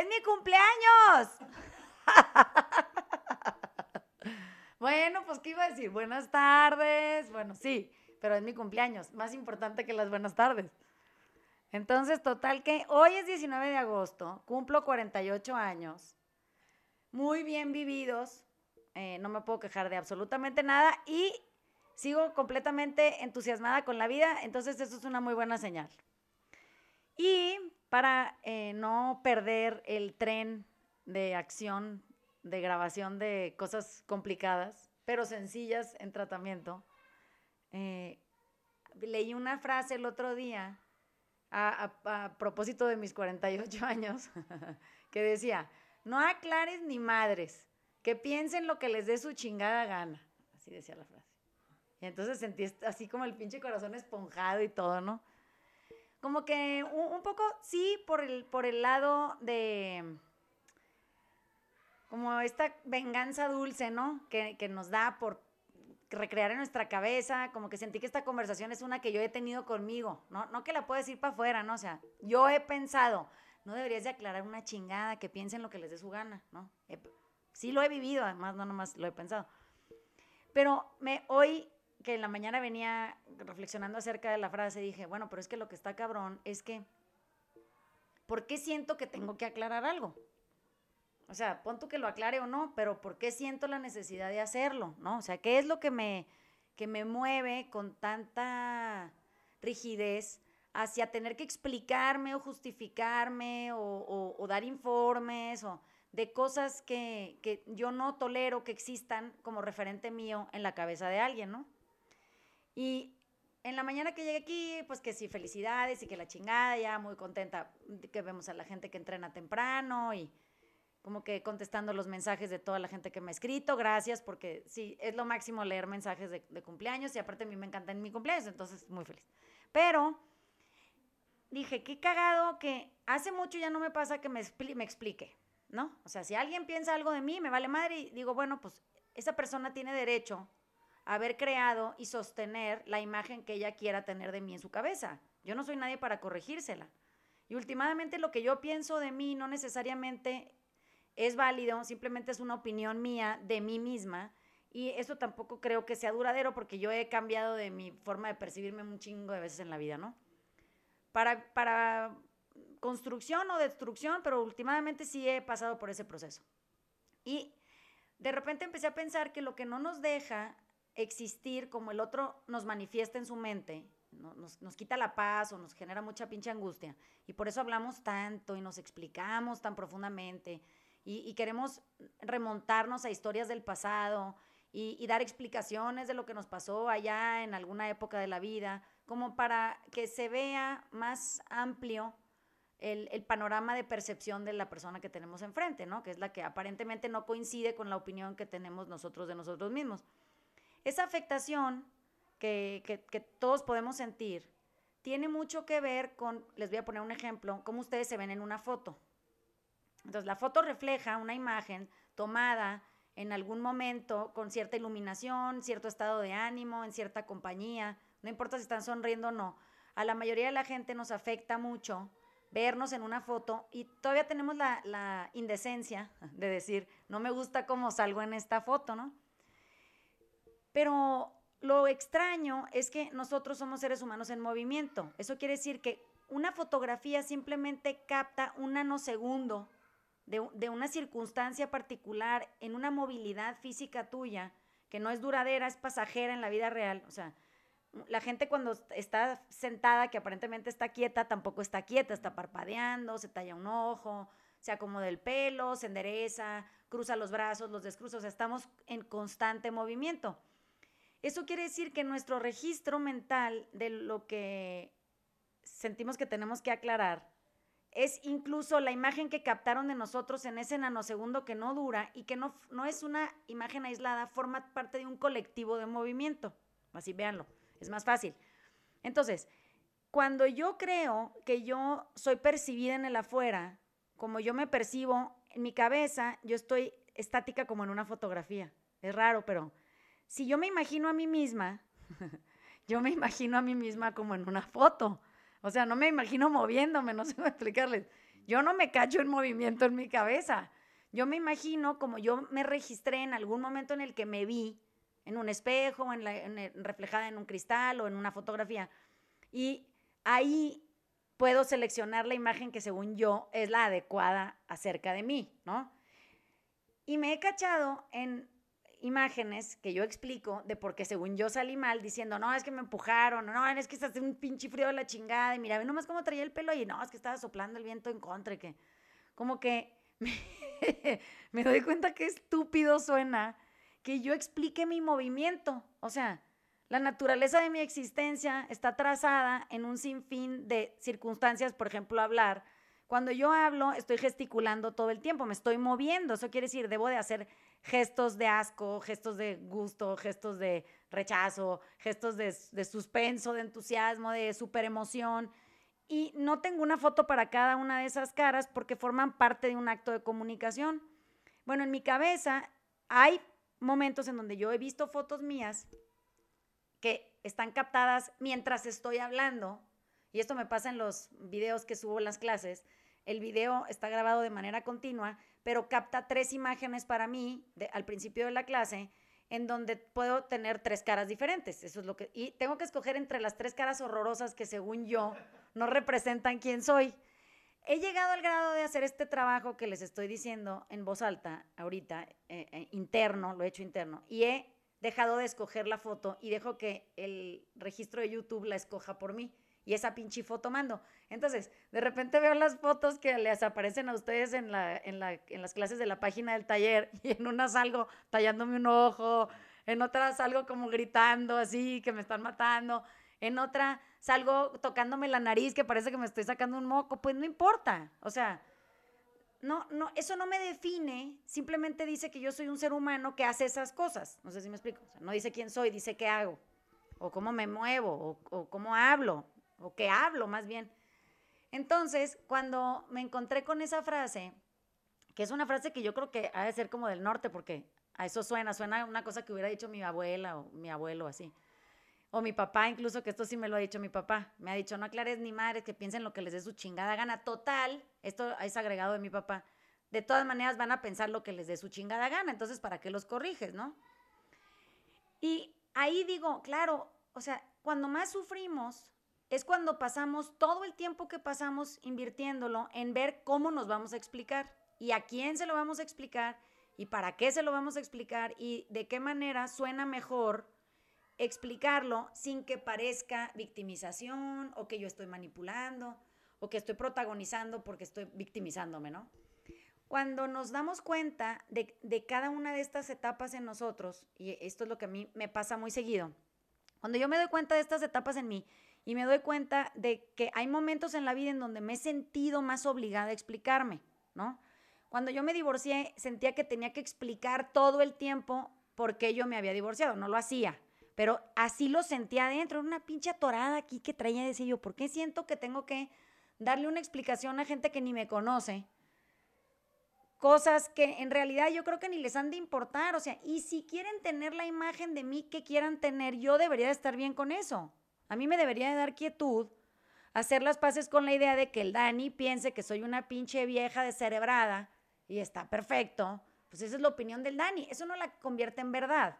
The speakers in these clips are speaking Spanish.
es mi cumpleaños. bueno, pues ¿qué iba a decir? Buenas tardes. Bueno, sí, pero es mi cumpleaños, más importante que las buenas tardes. Entonces, total que hoy es 19 de agosto, cumplo 48 años, muy bien vividos, eh, no me puedo quejar de absolutamente nada y sigo completamente entusiasmada con la vida, entonces eso es una muy buena señal. Y para eh, no perder el tren de acción, de grabación de cosas complicadas, pero sencillas en tratamiento, eh, leí una frase el otro día a, propósito de mis 48 años que decía, no aclares ni madres, que piensen lo que les dé su chingada gana. Así decía la frase. Y entonces sentí así como el pinche corazón esponjado y todo, ¿no? Como que un, poco, sí, por el, por el lado de como esta venganza dulce, ¿no? Que, que, nos da por recrear en nuestra cabeza, como que sentí que esta conversación es una que yo he tenido conmigo, ¿no? No que la puedo decir para afuera, ¿no? O sea, yo he pensado, no deberías de aclarar una chingada, que piensen lo que les dé su gana, ¿no? sí lo he vivido, además no nomás lo he pensado. Pero me, hoy que en la mañana venía reflexionando acerca de la frase, dije, bueno, pero es que lo que está cabrón es que, ¿por qué siento que tengo que aclarar algo? O sea, pon tú que lo aclare o no, pero ¿por qué siento la necesidad de hacerlo? ¿No? O sea, ¿qué es lo que me, que me mueve con tanta rigidez hacia tener que explicarme o justificarme o, o dar informes o de cosas que, que, yo no tolero que existan como referente mío en la cabeza de alguien, ¿no? Y en la mañana que llegué aquí, pues que sí, felicidades y que la chingada, ya muy contenta que vemos a la gente que entrena temprano y como que contestando los mensajes de toda la gente que me ha escrito, gracias, porque sí, es lo máximo leer mensajes de, cumpleaños y aparte a mí me encanta en mi cumpleaños, entonces muy feliz. Pero dije, qué cagado que hace mucho ya no me pasa que me, me explique, ¿no? O sea, si alguien piensa algo de mí, me vale madre y digo, bueno, pues esa persona tiene derecho haber creado y sostener la imagen que ella quiera tener de mí en su cabeza. Yo no soy nadie para corregírsela. Y últimamente lo que yo pienso de mí no necesariamente es válido, simplemente es una opinión mía de mí misma. Y eso tampoco creo que sea duradero porque yo he cambiado de mi forma de percibirme un chingo de veces en la vida, ¿no? Para, para construcción o destrucción, pero últimamente sí he pasado por ese proceso. Y de repente empecé a pensar que lo que no nos deja existir como el otro nos manifiesta en su mente, nos, nos, quita la paz o nos genera mucha pinche angustia. Y por eso hablamos tanto y nos explicamos tan profundamente y, queremos remontarnos a historias del pasado y, dar explicaciones de lo que nos pasó allá en alguna época de la vida, como para que se vea más amplio el, el, panorama de percepción de la persona que tenemos enfrente, ¿no? Que es la que aparentemente no coincide con la opinión que tenemos nosotros de nosotros mismos. Esa afectación que, todos podemos sentir tiene mucho que ver con, les voy a poner un ejemplo, cómo ustedes se ven en una foto. Entonces, la foto refleja una imagen tomada en algún momento con cierta iluminación, cierto estado de ánimo, en cierta compañía, no importa si están sonriendo o no. A la mayoría de la gente nos afecta mucho vernos en una foto y todavía tenemos la indecencia de decir, no me gusta cómo salgo en esta foto, ¿no? Pero lo extraño es que nosotros somos seres humanos en movimiento. Eso quiere decir que una fotografía simplemente capta un nanosegundo de, una circunstancia particular en una movilidad física tuya que no es duradera, es pasajera en la vida real. O sea, la gente cuando está sentada, que aparentemente está quieta, tampoco está quieta, está parpadeando, se talla un ojo, se acomoda el pelo, se endereza, cruza los brazos, los descruza, o sea, estamos en constante movimiento. Eso quiere decir que nuestro registro mental de lo que sentimos que tenemos que aclarar es incluso la imagen que captaron de nosotros en ese nanosegundo que no dura y que no, no es una imagen aislada, forma parte de un colectivo de movimiento. Así véanlo, es más fácil. Entonces, cuando yo creo que yo soy percibida en el afuera, como yo me percibo en mi cabeza, yo estoy estática como en una fotografía. Es raro, pero si yo me imagino a mí misma, yo me imagino a mí misma como en una foto. O sea, no me imagino moviéndome, no sé cómo explicarles. yo no me cacho en movimiento en mi cabeza. Yo me imagino como yo me registré en algún momento en el que me vi en un espejo, en, en reflejada en un cristal o en una fotografía. Y ahí puedo seleccionar la imagen que según yo es la adecuada acerca de mí, ¿no? Y me he cachado en imágenes que yo explico de por qué según yo salí mal diciendo, no, es que me empujaron, no, es que estás un pinche frío de la chingada, y mira, ve nomás cómo traía el pelo y no, es que estaba soplando el viento en contra y que como que me, me doy cuenta que estúpido suena que yo explique mi movimiento, o sea, la naturaleza de mi existencia está trazada en un sinfín de circunstancias, por ejemplo, hablar. Cuando yo hablo, estoy gesticulando todo el tiempo, me estoy moviendo. Eso quiere decir, debo de hacer gestos de asco, gestos de gusto, gestos de rechazo, gestos de, suspenso, de entusiasmo, de super emoción. Y no tengo una foto para cada una de esas caras porque forman parte de un acto de comunicación. Bueno, en mi cabeza hay momentos en donde yo he visto fotos mías que están captadas mientras estoy hablando, y esto me pasa en los videos que subo en las clases, el video está grabado de manera continua, pero capta tres imágenes para mí al principio de la clase, en donde puedo tener tres caras diferentes. Eso es lo que y tengo que escoger entre las tres caras horrorosas que según yo no representan quién soy. He llegado al grado de hacer este trabajo que les estoy diciendo en voz alta ahorita, eh, eh, interno, lo he hecho interno, y he dejado de escoger la foto y dejo que el registro de YouTube la escoja por mí. Y esa pinche foto mando. Entonces, de repente veo las fotos que les aparecen a ustedes en, la, en, la, en las clases de la página del taller y en una salgo tallándome un ojo, en otra salgo como gritando así, que me están matando, en otra salgo tocándome la nariz, que parece que me estoy sacando un moco, pues no importa. O sea, no, no, eso no me define, simplemente dice que yo soy un ser humano que hace esas cosas. No sé si me explico. no dice quién soy, dice qué hago, o cómo me muevo, o, cómo hablo, o qué hablo más bien. Entonces, cuando me encontré con esa frase, que es una frase que yo creo que ha de ser como del norte, porque a eso suena, suena una cosa que hubiera dicho mi abuela o mi abuelo así. O mi papá, incluso, que esto sí me lo ha dicho mi papá. Me ha dicho, no aclares ni madres, que piensen lo que les dé su chingada gana. Total, esto es agregado de mi papá. De todas maneras van a pensar lo que les dé su chingada gana. Entonces, ¿para qué los corriges, no? Y ahí digo, claro, o sea, cuando más sufrimos es cuando pasamos todo el tiempo que pasamos invirtiéndolo en ver cómo nos vamos a explicar y a quién se lo vamos a explicar y para qué se lo vamos a explicar y de qué manera suena mejor explicarlo sin que parezca victimización o que yo estoy manipulando o que estoy protagonizando porque estoy victimizándome, ¿no? Cuando nos damos cuenta de, de, cada una de estas etapas en nosotros, y esto es lo que a mí me pasa muy seguido, cuando yo me doy cuenta de estas etapas en mí y me doy cuenta de que hay momentos en la vida en donde me he sentido más obligada a explicarme, ¿no? Cuando yo me divorcié, sentía que tenía que explicar todo el tiempo por qué yo me había divorciado, no lo hacía pero así lo sentía adentro, una pinche atorada aquí que traía, decía yo, ¿por qué siento que tengo que darle una explicación a gente que ni me conoce? Cosas que en realidad yo creo que ni les han de importar, o sea, y si quieren tener la imagen de mí que quieran tener, yo debería de estar bien con eso. A mí me debería de dar quietud hacer las paces con la idea de que el Dani piense que soy una pinche vieja descerebrada y está perfecto. Pues esa es la opinión del Dani. Eso no la convierte en verdad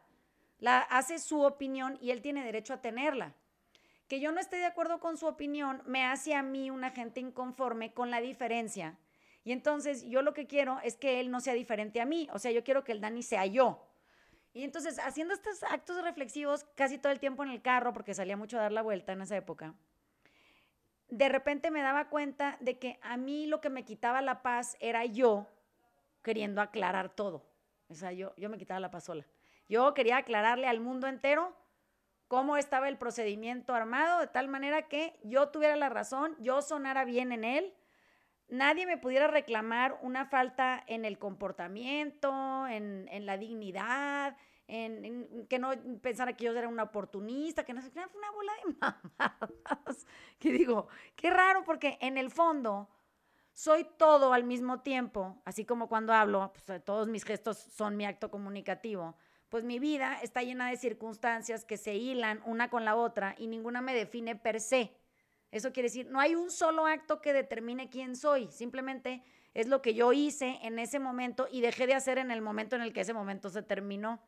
la hace su opinión y él tiene derecho a tenerla. Que yo no esté de acuerdo con su opinión me hace a mí una gente inconforme con la diferencia. Y entonces yo lo que quiero es que él no sea diferente a mí, o sea, yo quiero que el Dani sea yo. Y entonces haciendo estos actos reflexivos casi todo el tiempo en el carro, porque salía mucho a dar la vuelta en esa época, de repente me daba cuenta de que a mí lo que me quitaba la paz era yo queriendo aclarar todo. O sea, yo, yo me quitaba la paz sola. Yo quería aclararle al mundo entero cómo estaba el procedimiento armado, de tal manera que yo tuviera la razón, yo sonara bien en él, nadie me pudiera reclamar una falta en el comportamiento, en, la dignidad, en, que no pensara que yo era una oportunista, que no sé, fue una bola de mamadas. Que digo, qué raro, porque en el fondo soy todo al mismo tiempo, así como cuando hablo, pues, todos mis gestos son mi acto comunicativo pues mi vida está llena de circunstancias que se hilan una con la otra y ninguna me define per se. Eso quiere decir, no hay un solo acto que determine quién soy, simplemente es lo que yo hice en ese momento y dejé de hacer en el momento en el que ese momento se terminó.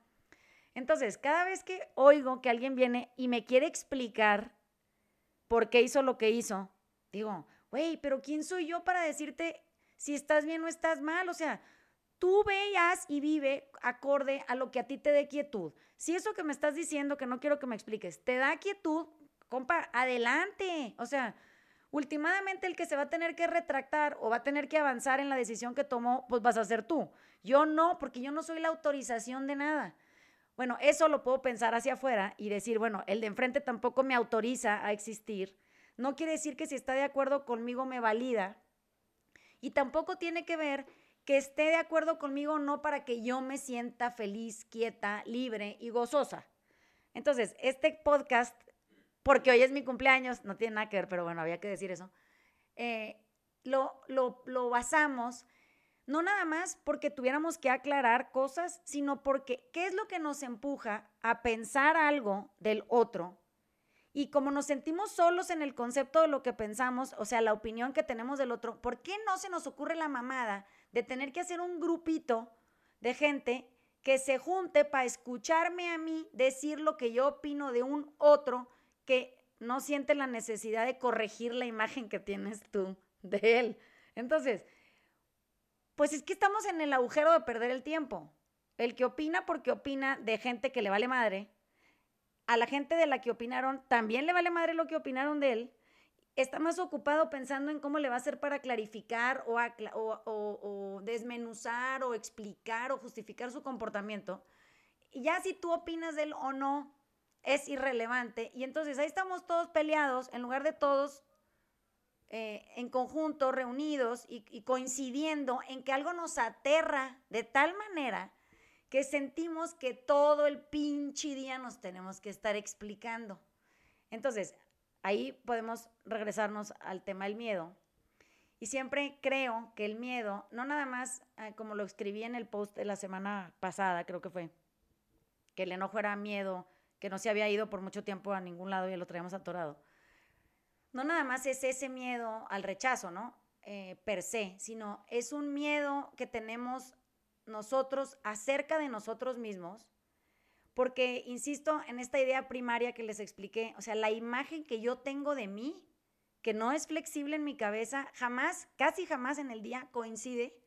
Entonces, cada vez que oigo que alguien viene y me quiere explicar por qué hizo lo que hizo, digo, güey, pero ¿quién soy yo para decirte si estás bien o estás mal? O sea, tú veas y vive acorde a lo que a ti te dé quietud. Si eso que me estás diciendo, que no quiero que me expliques, te da quietud, compa, adelante. O sea, últimamente el que se va a tener que retractar o va a tener que avanzar en la decisión que tomó, pues vas a ser tú. Yo no, porque yo no soy la autorización de nada. Bueno, eso lo puedo pensar hacia afuera y decir, bueno, el de enfrente tampoco me autoriza a existir. No quiere decir que si está de acuerdo conmigo me valida. Y tampoco tiene que ver que esté de acuerdo conmigo no para que yo me sienta feliz, quieta, libre y gozosa. Entonces, este podcast, porque hoy es mi cumpleaños, no tiene nada que ver, pero bueno, había que decir eso, eh, lo, lo, lo basamos no nada más porque tuviéramos que aclarar cosas, sino porque qué es lo que nos empuja a pensar algo del otro. Y como nos sentimos solos en el concepto de lo que pensamos, o sea, la opinión que tenemos del otro, ¿por qué no se nos ocurre la mamada de tener que hacer un grupito de gente que se junte para escucharme a mí decir lo que yo opino de un otro que no siente la necesidad de corregir la imagen que tienes tú de él? Entonces, pues es que estamos en el agujero de perder el tiempo. El que opina porque opina de gente que le vale madre, a la gente de la que opinaron también le vale madre lo que opinaron de él, está más ocupado pensando en cómo le va a hacer para clarificar o, o, desmenuzar o explicar o justificar su comportamiento. Y ya si tú opinas de él o no, es irrelevante. Y entonces ahí estamos todos peleados en lugar de todos eh, en conjunto, reunidos y, coincidiendo en que algo nos aterra de tal manera que sentimos que todo el pinche día nos tenemos que estar explicando. Entonces, ahí podemos regresarnos al tema del miedo. Y siempre creo que el miedo, no nada más eh, como lo escribí en el post de la semana pasada, creo que fue, que el enojo era miedo, que no se había ido por mucho tiempo a ningún lado y lo traíamos atorado no nada más es ese miedo al rechazo, ¿no? Eh, per se, sino es un miedo que tenemos nosotros acerca de nosotros mismos, porque, insisto, en esta idea primaria que les expliqué, o sea, la imagen que yo tengo de mí, que no es flexible en mi cabeza, jamás, casi jamás en el día coincide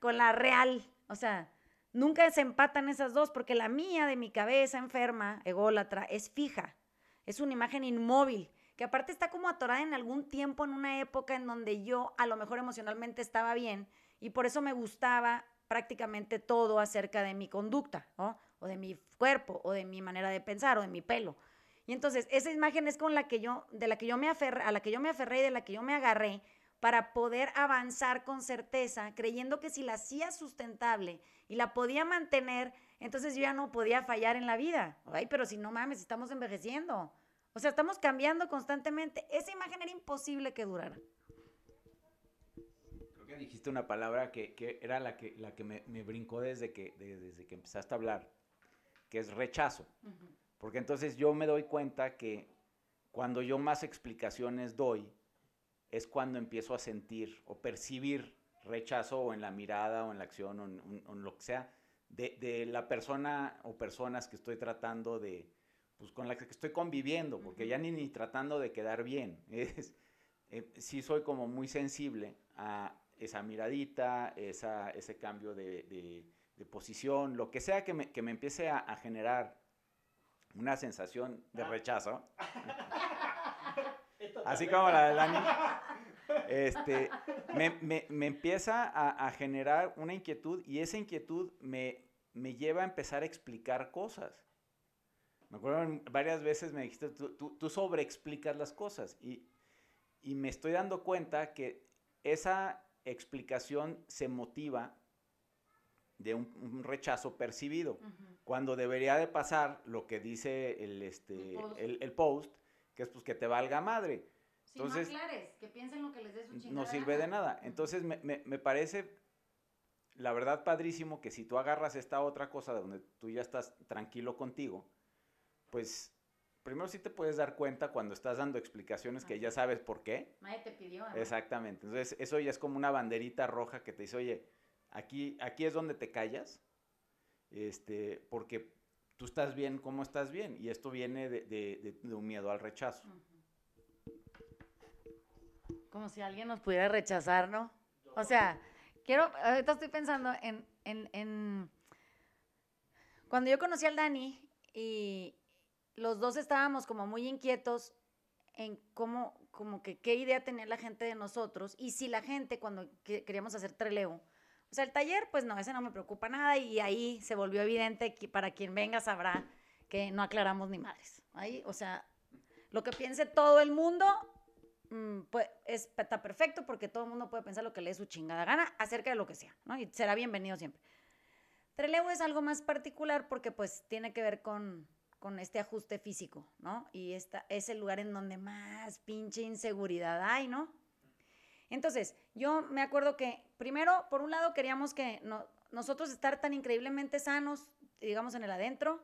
con la real, o sea, nunca se empatan esas dos, porque la mía de mi cabeza enferma, ególatra, es fija, es una imagen inmóvil que aparte está como atorada en algún tiempo, en una época en donde yo a lo mejor emocionalmente estaba bien y por eso me gustaba prácticamente todo acerca de mi conducta, ¿no? O de mi cuerpo, o de mi manera de pensar, o de mi pelo. Y entonces esa imagen es con la que yo, de la que yo me aferré, a la que yo me aferré y de la que yo me agarré para poder avanzar con certeza, creyendo que si la hacía sustentable y la podía mantener, entonces yo ya no podía fallar en la vida. Ay, pero si no mames, estamos envejeciendo. O sea, estamos cambiando constantemente. Esa imagen era imposible que durara. Creo que dijiste una palabra que, era la que, la que me, brincó desde que, desde que empezaste a hablar, que es rechazo. Porque entonces yo me doy cuenta que cuando yo más explicaciones doy, es cuando empiezo a sentir o percibir rechazo o en la mirada o en la acción o en, lo que sea de, de, la persona o personas que estoy tratando de, pues con la que estoy conviviendo, porque ya ni, ni tratando de quedar bien. Es, eh, sí soy como muy sensible a esa miradita, esa, ese cambio de, de, posición, lo que sea que me, que me empiece a, a, generar una sensación de ah. rechazo. Así como la de Dani. Este, me, me, me empieza a, a, generar una inquietud y esa inquietud me, me lleva a empezar a explicar cosas. Me acuerdo varias veces me dijiste, tú, tú, tú sobreexplicas las cosas y, y me estoy dando cuenta que esa explicación se motiva de un, rechazo percibido, cuando debería de pasar lo que dice el, este, el, post. que es pues que te valga madre. Entonces, no aclares, que piensen lo que les des un No sirve de nada. Entonces me, me, me, parece, la verdad, padrísimo que si tú agarras esta otra cosa donde tú ya estás tranquilo contigo, pues primero sí te puedes dar cuenta cuando estás dando explicaciones que ya sabes por qué. Nadie te pidió. Exactamente. Entonces, eso ya es como una banderita roja que te dice, oye, aquí, aquí es donde te callas, este, porque tú estás bien como estás bien. Y esto viene de, un miedo al rechazo. Como si alguien nos pudiera rechazar, ¿no? O sea, quiero, ahorita estoy pensando en, en, en cuando yo conocí al Dani y los dos estábamos como muy inquietos en cómo, como que qué idea tenía la gente de nosotros y si la gente cuando queríamos hacer treleo, o sea, el taller, pues no, ese no me preocupa nada y ahí se volvió evidente que para quien venga sabrá que no aclaramos ni madres. Ahí, o sea, lo que piense todo el mundo pues, está perfecto porque todo el mundo puede pensar lo que le dé su chingada gana acerca de lo que sea, ¿no? Y será bienvenido siempre. Trelew es algo más particular porque pues tiene que ver con, con este ajuste físico, ¿no? Y esta es el lugar en donde más pinche inseguridad hay, ¿no? Entonces, yo me acuerdo que primero, por un lado, queríamos que nosotros estar tan increíblemente sanos, digamos, en el adentro,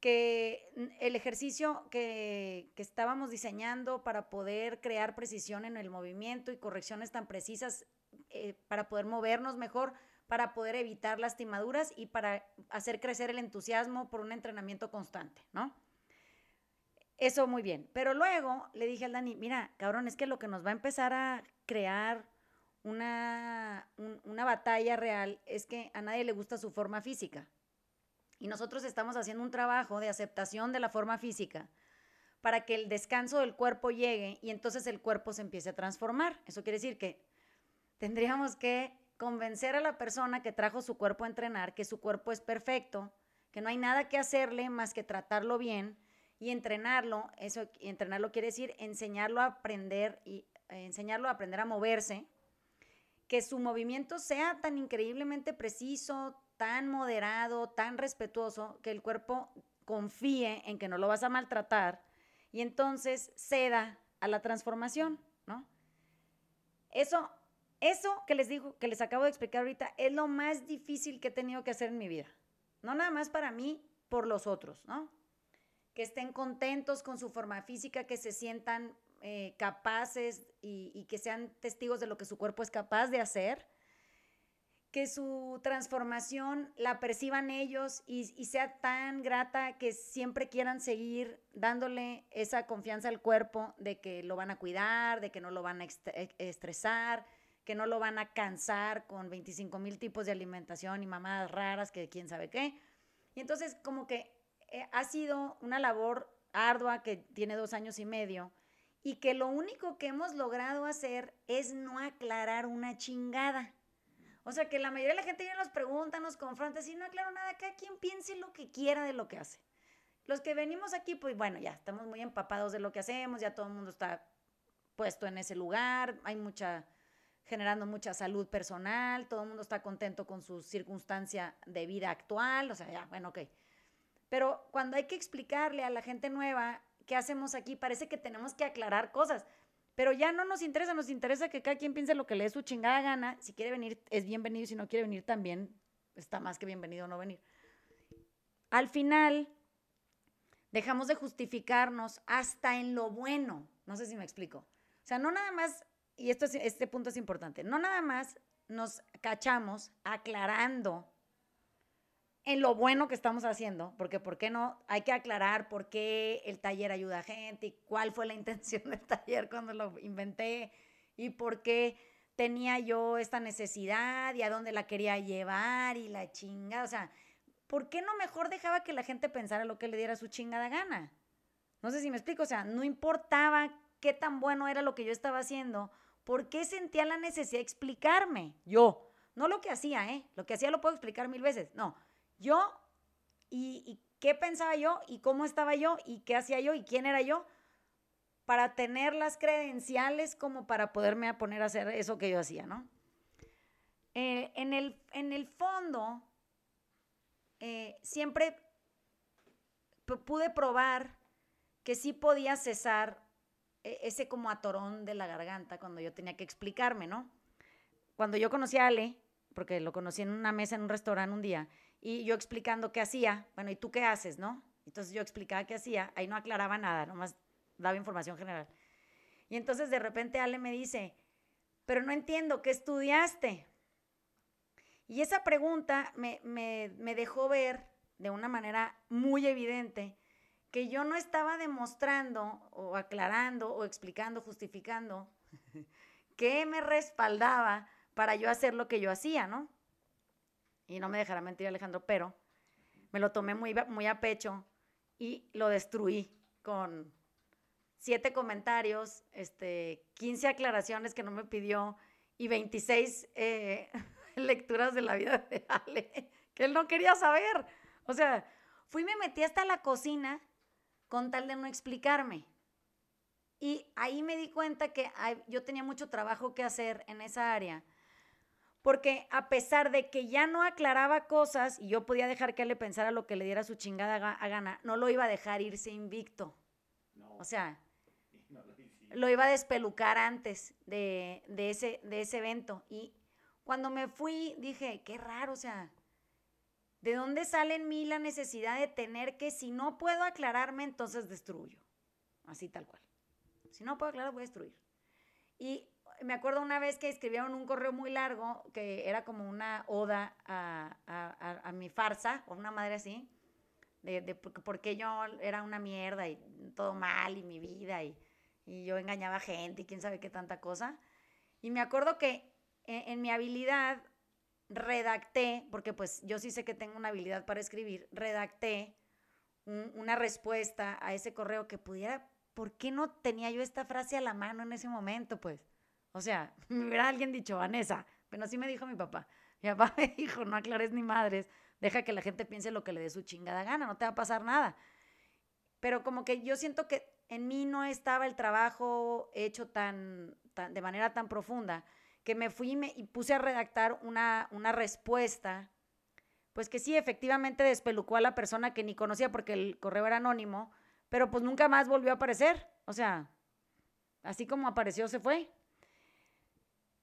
que el ejercicio que, que, estábamos diseñando para poder crear precisión en el movimiento y correcciones tan precisas eh, para poder movernos mejor, para poder evitar lastimaduras y para hacer crecer el entusiasmo por un entrenamiento constante, ¿no? Eso muy bien. Pero luego le dije al Dani, mira, cabrón, es que lo que nos va a empezar a crear una, una batalla real es que a nadie le gusta su forma física. Y nosotros estamos haciendo un trabajo de aceptación de la forma física para que el descanso del cuerpo llegue y entonces el cuerpo se empiece a transformar. Eso quiere decir que tendríamos que convencer a la persona que trajo su cuerpo a entrenar que su cuerpo es perfecto, que no hay nada que hacerle más que tratarlo bien y entrenarlo. Eso entrenarlo quiere decir enseñarlo a aprender y eh, enseñarlo a aprender a moverse, que su movimiento sea tan increíblemente preciso, tan moderado, tan respetuoso, que el cuerpo confíe en que no lo vas a maltratar y entonces ceda a la transformación, ¿no? Eso eso que les digo, que les acabo de explicar ahorita, es lo más difícil que he tenido que hacer en mi vida. No nada más para mí, por los otros, ¿no? Que estén contentos con su forma física, que se sientan eh, capaces y, que sean testigos de lo que su cuerpo es capaz de hacer, que su transformación la perciban ellos y, sea tan grata que siempre quieran seguir dándole esa confianza al cuerpo de que lo van a cuidar, de que no lo van a e, estresar, que no lo van a cansar con 25 mil tipos de alimentación y mamadas raras, que quién sabe qué. Y entonces como que eh, ha sido una labor ardua que tiene dos años y medio y que lo único que hemos logrado hacer es no aclarar una chingada. O sea, que la mayoría de la gente ya nos pregunta, nos confronta, si no aclaro nada, cada quien piense lo que quiera de lo que hace. Los que venimos aquí, pues bueno, ya estamos muy empapados de lo que hacemos, ya todo el mundo está puesto en ese lugar, hay mucha generando mucha salud personal, todo el mundo está contento con su circunstancia de vida actual, o sea, ya, bueno, ok. Pero cuando hay que explicarle a la gente nueva qué hacemos aquí, parece que tenemos que aclarar cosas, pero ya no nos interesa, nos interesa que cada quien piense lo que le dé su chingada gana, si quiere venir es bienvenido, si no quiere venir también está más que bienvenido no venir. Al final, dejamos de justificarnos hasta en lo bueno, no sé si me explico. O sea, no nada más y esto este punto es importante, no nada más nos cachamos aclarando en lo bueno que estamos haciendo, porque ¿por qué no? Hay que aclarar por qué el taller ayuda a gente y cuál fue la intención del taller cuando lo inventé y por qué tenía yo esta necesidad y a dónde la quería llevar y la chinga, o sea, ¿por qué no mejor dejaba que la gente pensara lo que le diera su chingada gana? No sé si me explico, o sea, no importaba qué tan bueno era lo que yo estaba haciendo, ¿por qué sentía la necesidad de explicarme? Yo, no lo que hacía, ¿eh? Lo que hacía lo puedo explicar mil veces. No, yo y, qué pensaba yo y cómo estaba yo y qué hacía yo y quién era yo para tener las credenciales como para poderme poner a hacer eso que yo hacía, ¿no? Eh, en, el, en el fondo, eh, siempre pude probar que sí podía cesar e, ese como atorón de la garganta cuando yo tenía que explicarme, ¿no? Cuando yo conocí a Ale, porque lo conocí en una mesa en un restaurante un día, y yo explicando qué hacía, bueno, ¿y tú qué haces, no? Entonces yo explicaba qué hacía, ahí no aclaraba nada, nomás daba información general. Y entonces de repente Ale me dice, pero no entiendo, ¿qué estudiaste? Y esa pregunta me, me dejó ver de una manera muy evidente que yo no estaba demostrando o aclarando o explicando, justificando qué me respaldaba para yo hacer lo que yo hacía, ¿no? Y no me dejará mentir Alejandro, pero me lo tomé muy, a pecho y lo destruí con siete comentarios, este, 15 aclaraciones que no me pidió y 26 eh, lecturas de la vida de Ale, que él no quería saber. O sea, fui y me metí hasta la cocina con tal de no explicarme. Y ahí me di cuenta que yo tenía mucho trabajo que hacer en esa área, porque a pesar de que ya no aclaraba cosas y yo podía dejar que él le pensara lo que le diera su chingada a gana, no lo iba a dejar irse invicto. O sea, lo, iba a despelucar antes de, ese, de ese evento. Y cuando me fui, dije, qué raro, o sea, ¿de dónde sale en mí la necesidad de tener que, si no puedo aclararme, entonces destruyo? Así tal cual. Si no puedo aclarar, voy a destruir. Y me acuerdo una vez que escribieron un correo muy largo que era como una oda a, mi farsa, o una madre así, de, de porque yo era una mierda y todo mal y mi vida y, y, yo engañaba gente y quién sabe qué tanta cosa. Y me acuerdo que en, mi habilidad redacté, porque pues yo sí sé que tengo una habilidad para escribir, redacté una respuesta a ese correo que pudiera ¿por qué no tenía yo esta frase a la mano en ese momento, pues? O sea, me hubiera alguien dicho, Vanessa, pero así me dijo mi papá. Mi papá me dijo, no aclares ni madres, deja que la gente piense lo que le dé su chingada gana, no te va a pasar nada. Pero como que yo siento que en mí no estaba el trabajo hecho tan, de manera tan profunda, que me fui y, me, y puse a redactar una, una respuesta, pues que sí, efectivamente despelucó a la persona que ni conocía porque el correo era anónimo, pero pues nunca más volvió a aparecer. O sea, así como apareció, se fue.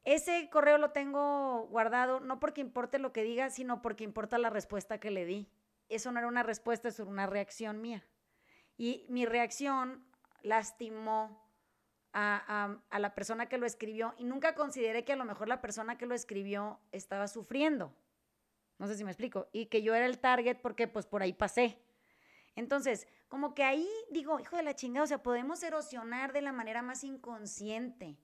Ese correo lo tengo guardado no porque importe lo que diga, sino porque importa la respuesta que le di. Eso no era una respuesta, eso era una reacción mía. Y mi reacción lastimó a, a, la persona que lo escribió y nunca consideré que a lo mejor la persona que lo escribió estaba sufriendo. No sé si me explico. Y que yo era el target porque pues por ahí pasé. Entonces, como que ahí digo, hijo de la chingada, o sea, podemos erosionar de la manera más inconsciente.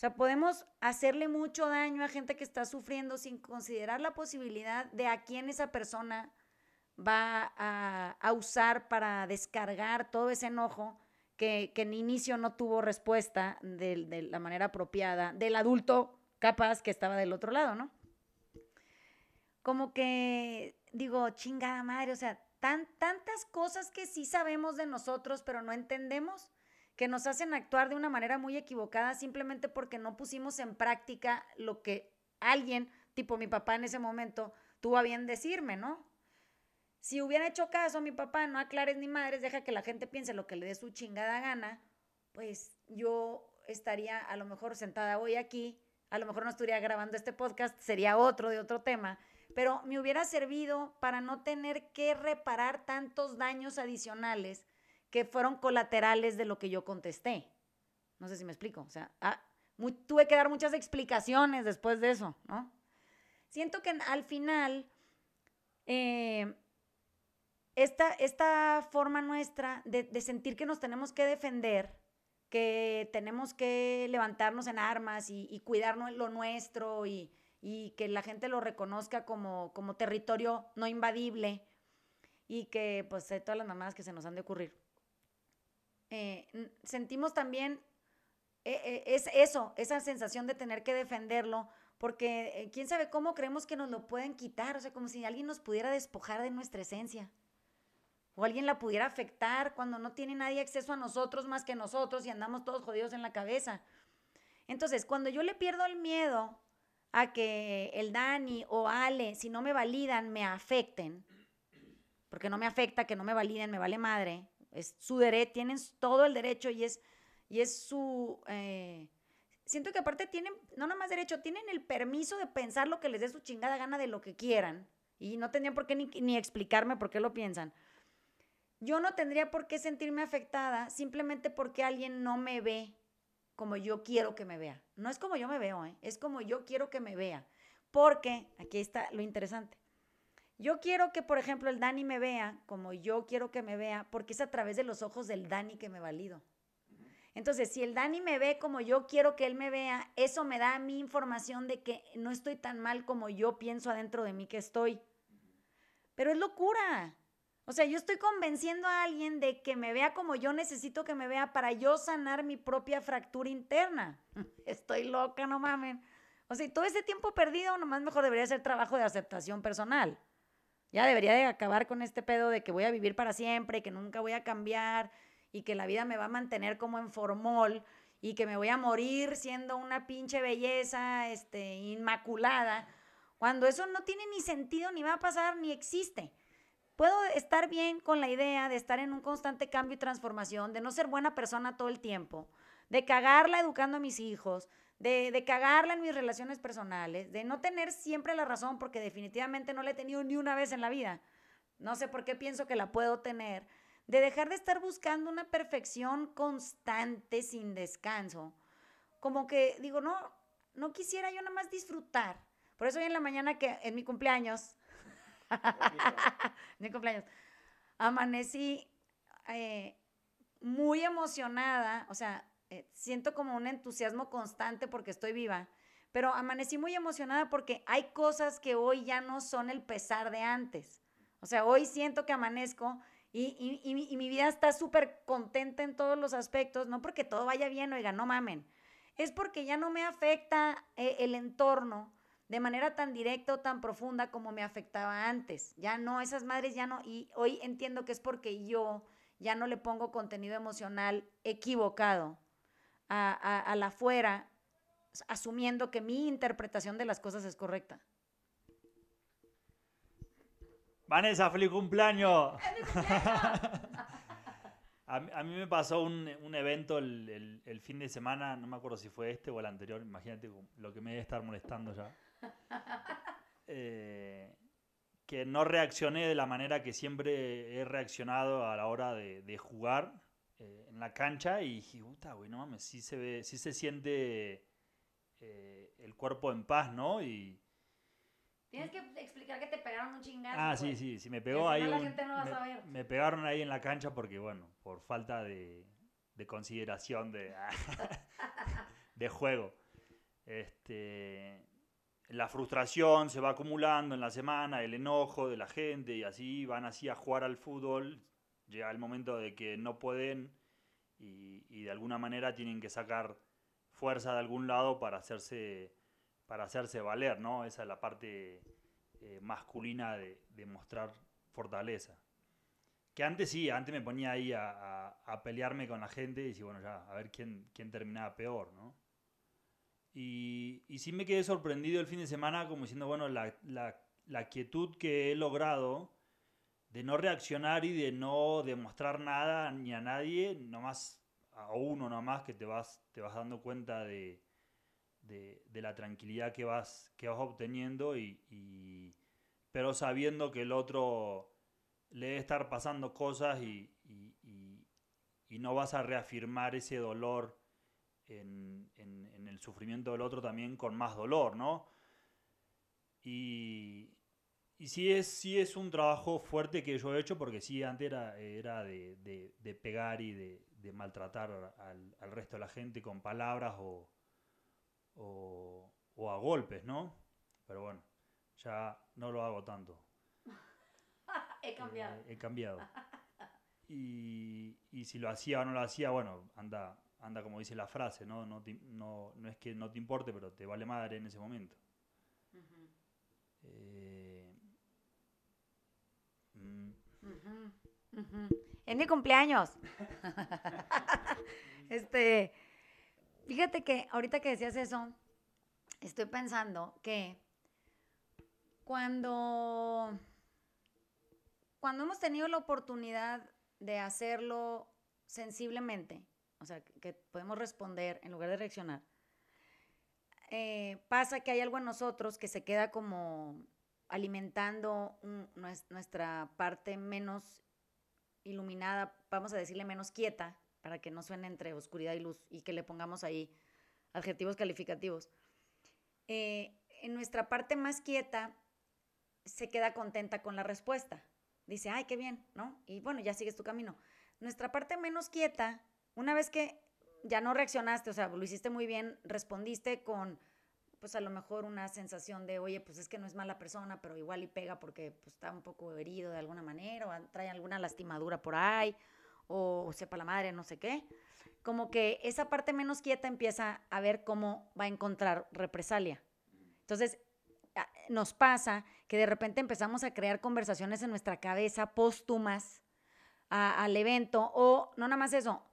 O sea, podemos hacerle mucho daño a gente que está sufriendo sin considerar la posibilidad de a quién esa persona va a, usar para descargar todo ese enojo que, en inicio no tuvo respuesta de, de la manera apropiada del adulto capaz que estaba del otro lado, ¿no? Como que digo, chingada madre, o sea, tantas cosas que sí sabemos de nosotros, pero no entendemos, que nos hacen actuar de una manera muy equivocada simplemente porque no pusimos en práctica lo que alguien, tipo mi papá en ese momento, tuvo a bien decirme, ¿no? Si hubiera hecho caso a mi papá, no aclares ni madres, deja que la gente piense lo que le dé su chingada gana, pues yo estaría a lo mejor sentada hoy aquí, a lo mejor no estaría grabando este podcast, sería otro de otro tema, pero me hubiera servido para no tener que reparar tantos daños adicionales que fueron colaterales de lo que yo contesté. No sé si me explico. O sea, ah, tuve que dar muchas explicaciones después de eso, ¿no? Siento que al final, eh, esta, esta, forma nuestra de, sentir que nos tenemos que defender, que tenemos que levantarnos en armas y, cuidarnos lo nuestro y, que la gente lo reconozca como, como territorio no invadible y que pues todas las mamadas que se nos han de ocurrir. Eh, sentimos también eh, eh, es eso, esa sensación de tener que defenderlo, porque quién sabe cómo creemos que nos lo pueden quitar, o sea, como si alguien nos pudiera despojar de nuestra esencia, o alguien la pudiera afectar cuando no tiene nadie acceso a nosotros más que nosotros y andamos todos jodidos en la cabeza. Entonces, cuando yo le pierdo el miedo a que el Dani o Ale, si no me validan, me afecten, porque no me afecta que no me validen, me vale madre, es su derecho, tienen todo el derecho y es, y es su... Eh, siento que aparte tienen, no nada más derecho, tienen el permiso de pensar lo que les dé su chingada gana de lo que quieran, y no tendrían por qué ni, explicarme por qué lo piensan. yo no tendría por qué sentirme afectada simplemente porque alguien no me ve como yo quiero que me vea. No es como yo me veo, ¿eh? es como yo quiero que me vea. Porque, aquí está lo interesante. Yo quiero que, por ejemplo, el Dani me vea como yo quiero que me vea, porque es a través de los ojos del Dani que me valido. Entonces, si el Dani me ve como yo quiero que él me vea, eso me da mí información de que no estoy tan mal como yo pienso adentro de mí que estoy. Pero es locura. O sea, yo estoy convenciendo a alguien de que me vea como yo necesito que me vea para yo sanar mi propia fractura interna. Estoy loca, no mamen. O sea, todo ese tiempo perdido, nomás mejor debería ser trabajo de aceptación personal. Ya debería de acabar con este pedo de que voy a vivir para siempre, que nunca voy a cambiar y que la vida me va a mantener como en formol y que me voy a morir siendo una pinche belleza este, inmaculada, cuando eso no tiene ni sentido, ni va a pasar, ni existe. Puedo estar bien con la idea de estar en un constante cambio y transformación, de no ser buena persona todo el tiempo, de cagarla educando a mis hijos, de, de, cagarla en mis relaciones personales, de no tener siempre la razón, porque definitivamente no la he tenido ni una vez en la vida. No sé por qué pienso que la puedo tener. De dejar de estar buscando una perfección constante, sin descanso. Como que digo, no, no quisiera yo nada más disfrutar. Por eso hoy en la mañana que en mi cumpleaños mi cumpleaños. Amanecí eh, muy emocionada, o sea, eh, siento como un entusiasmo constante porque estoy viva, pero amanecí muy emocionada porque hay cosas que hoy ya no son el pesar de antes. O sea, hoy siento que amanezco y, y, mi vida está súper contenta en todos los aspectos, no porque todo vaya bien, oiga, no mamen. Es porque ya no me afecta eh, el entorno, de manera tan directa o tan profunda como me afectaba antes. Ya no, esas madres ya no, y hoy entiendo que es porque yo ya no le pongo contenido emocional equivocado a, la fuera, asumiendo que mi interpretación de las cosas es correcta. Vanessa, feliz cumpleaños. a, mí me pasó un, evento el, el, fin de semana, no me acuerdo si fue este o el anterior, imagínate lo que me debe estar molestando ya. Eh, que no reaccioné de la manera que siempre he reaccionado a la hora de, jugar eh, en la cancha y dije, puta, güey, no mames, sí se ve, sí se siente eh, el cuerpo en paz, ¿no? Y, Tienes que explicar que te pegaron un chingazo. Ah, sí, sí, sí, me pegó ahí. me, pegaron ahí en la cancha porque, bueno, por falta de, de consideración de, de juego. Este, la frustración se va acumulando en la semana, el enojo de la gente y así van así a jugar al fútbol. Llega el momento de que no pueden y, de alguna manera tienen que sacar fuerza de algún lado para hacerse, para hacerse valer, ¿no? Esa es la parte eh, masculina de, mostrar fortaleza. Que antes sí, antes me ponía ahí a, pelearme con la gente y decía, bueno, ya, a ver quién, quién terminaba peor, ¿no? Y, y, sí me quedé sorprendido el fin de semana como diciendo, bueno, la, la, la, quietud que he logrado de no reaccionar y de no demostrar nada ni a nadie, nomás a uno nomás que te vas, te vas dando cuenta de, de, la tranquilidad que vas, que vas obteniendo y, pero sabiendo que el otro le debe estar pasando cosas y, y no vas a reafirmar ese dolor en, el sufrimiento del otro también con más dolor, ¿no? Y, y sí, es, sí es un trabajo fuerte que yo he hecho porque sí, antes era, era de, pegar y de, maltratar al, resto de la gente con palabras o, o, a golpes, ¿no? Pero bueno, ya no lo hago tanto. he cambiado. Eh, he cambiado. Y, y, si lo hacía o no lo hacía, bueno, anda, anda como dice la frase, ¿no? No, no, no es que no te importe, pero te vale madre en ese momento. Eh, En mi cumpleaños. este, fíjate que ahorita que decías eso, estoy pensando que cuando, cuando hemos tenido la oportunidad de hacerlo sensiblemente, o sea, que podemos responder en lugar de reaccionar, eh, pasa que hay algo en nosotros que se queda como alimentando nuestra parte menos iluminada, vamos a decirle menos quieta, para que no suene entre oscuridad y luz y que le pongamos ahí adjetivos calificativos. Eh, en nuestra parte más quieta se queda contenta con la respuesta. Dice, ay, qué bien, ¿no? Y bueno, ya sigues tu camino. Nuestra parte menos quieta, una vez que ya no reaccionaste, o sea, lo hiciste muy bien, respondiste con, pues a lo mejor una sensación de, oye, pues es que no es mala persona, pero igual y pega porque pues, está un poco herido de alguna manera, o trae alguna lastimadura por ahí, o sepa la madre, no sé qué. Como que esa parte menos quieta empieza a ver cómo va a encontrar represalia. Entonces, nos pasa que de repente empezamos a crear conversaciones en nuestra cabeza póstumas al evento, o no nada más eso,